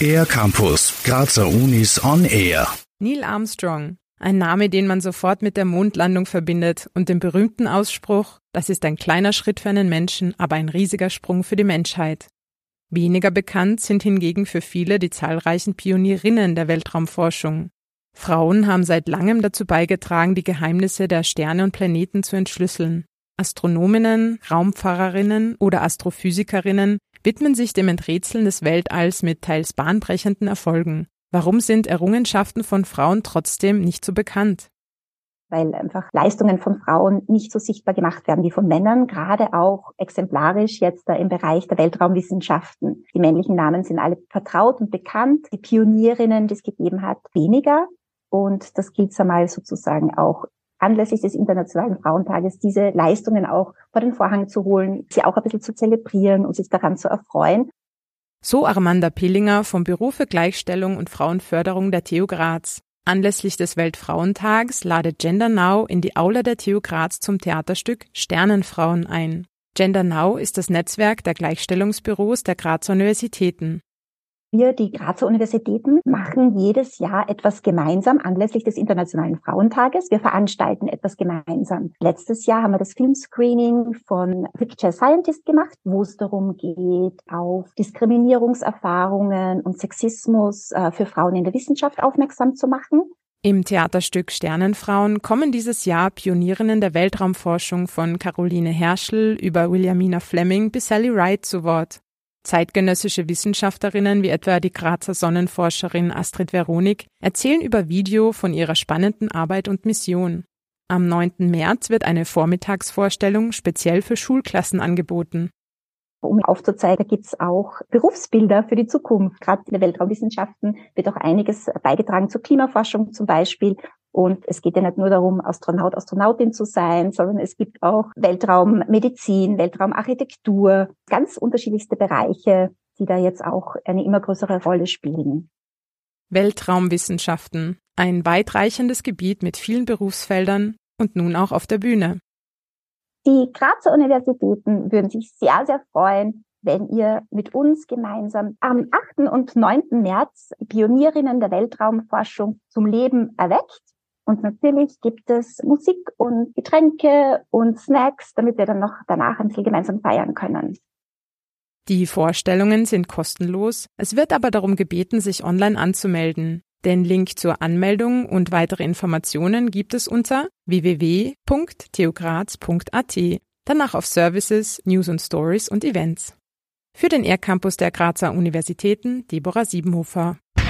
Air Campus, Grazer Unis on Air. Neil Armstrong, ein Name, den man sofort mit der Mondlandung verbindet und dem berühmten Ausspruch, das ist ein kleiner Schritt für einen Menschen, aber ein riesiger Sprung für die Menschheit. Weniger bekannt sind hingegen für viele die zahlreichen Pionierinnen der Weltraumforschung. Frauen haben seit langem dazu beigetragen, die Geheimnisse der Sterne und Planeten zu entschlüsseln. Astronominnen, Raumfahrerinnen oder Astrophysikerinnen widmen sich dem Enträtseln des Weltalls mit teils bahnbrechenden Erfolgen. Warum sind Errungenschaften von Frauen trotzdem nicht so bekannt? weil einfach Leistungen von Frauen nicht so sichtbar gemacht werden wie von Männern, gerade auch exemplarisch jetzt im Bereich der Weltraumwissenschaften. Die männlichen Namen sind alle vertraut und bekannt, die Pionierinnen, die es gegeben hat, weniger. Und das gilt einmal sozusagen auch anlässlich des Internationalen Frauentages, diese Leistungen auch vor den Vorhang zu holen, sie auch ein bisschen zu zelebrieren und sich daran zu erfreuen. So Armanda Pillinger vom Büro für Gleichstellung und Frauenförderung der TU Graz. Anlässlich des Weltfrauentags ladet Gender Now in die Aula der TU Graz zum Theaterstück Sternenfrauen ein. Gender Now ist das Netzwerk der Gleichstellungsbüros der Grazer Universitäten. Wir, die Grazer Universitäten, machen jedes Jahr etwas gemeinsam anlässlich des Internationalen Frauentages. Wir veranstalten etwas gemeinsam. Letztes Jahr haben wir das Filmscreening von Picture Scientist gemacht, wo es darum geht, auf Diskriminierungserfahrungen und Sexismus äh, für Frauen in der Wissenschaft aufmerksam zu machen. Im Theaterstück Sternenfrauen kommen dieses Jahr Pionierinnen der Weltraumforschung von Caroline Herschel über Williamina Fleming bis Sally Wright zu Wort. Zeitgenössische Wissenschaftlerinnen wie etwa die Grazer Sonnenforscherin Astrid Veronik erzählen über Video von ihrer spannenden Arbeit und Mission. Am 9. März wird eine Vormittagsvorstellung speziell für Schulklassen angeboten. Um aufzuzeigen, gibt es auch Berufsbilder für die Zukunft. Gerade in den Weltraumwissenschaften wird auch einiges beigetragen zur Klimaforschung zum Beispiel. Und es geht ja nicht nur darum, Astronaut, Astronautin zu sein, sondern es gibt auch Weltraummedizin, Weltraumarchitektur, ganz unterschiedlichste Bereiche, die da jetzt auch eine immer größere Rolle spielen. Weltraumwissenschaften, ein weitreichendes Gebiet mit vielen Berufsfeldern und nun auch auf der Bühne. Die Grazer Universitäten würden sich sehr, sehr freuen, wenn ihr mit uns gemeinsam am 8. und 9. März Pionierinnen der Weltraumforschung zum Leben erweckt. Und natürlich gibt es Musik und Getränke und Snacks, damit wir dann noch danach ein bisschen gemeinsam feiern können. Die Vorstellungen sind kostenlos. Es wird aber darum gebeten, sich online anzumelden. Den Link zur Anmeldung und weitere Informationen gibt es unter www.theograz.at. Danach auf Services, News und Stories und Events. Für den Air-Campus der Grazer Universitäten Deborah Siebenhofer.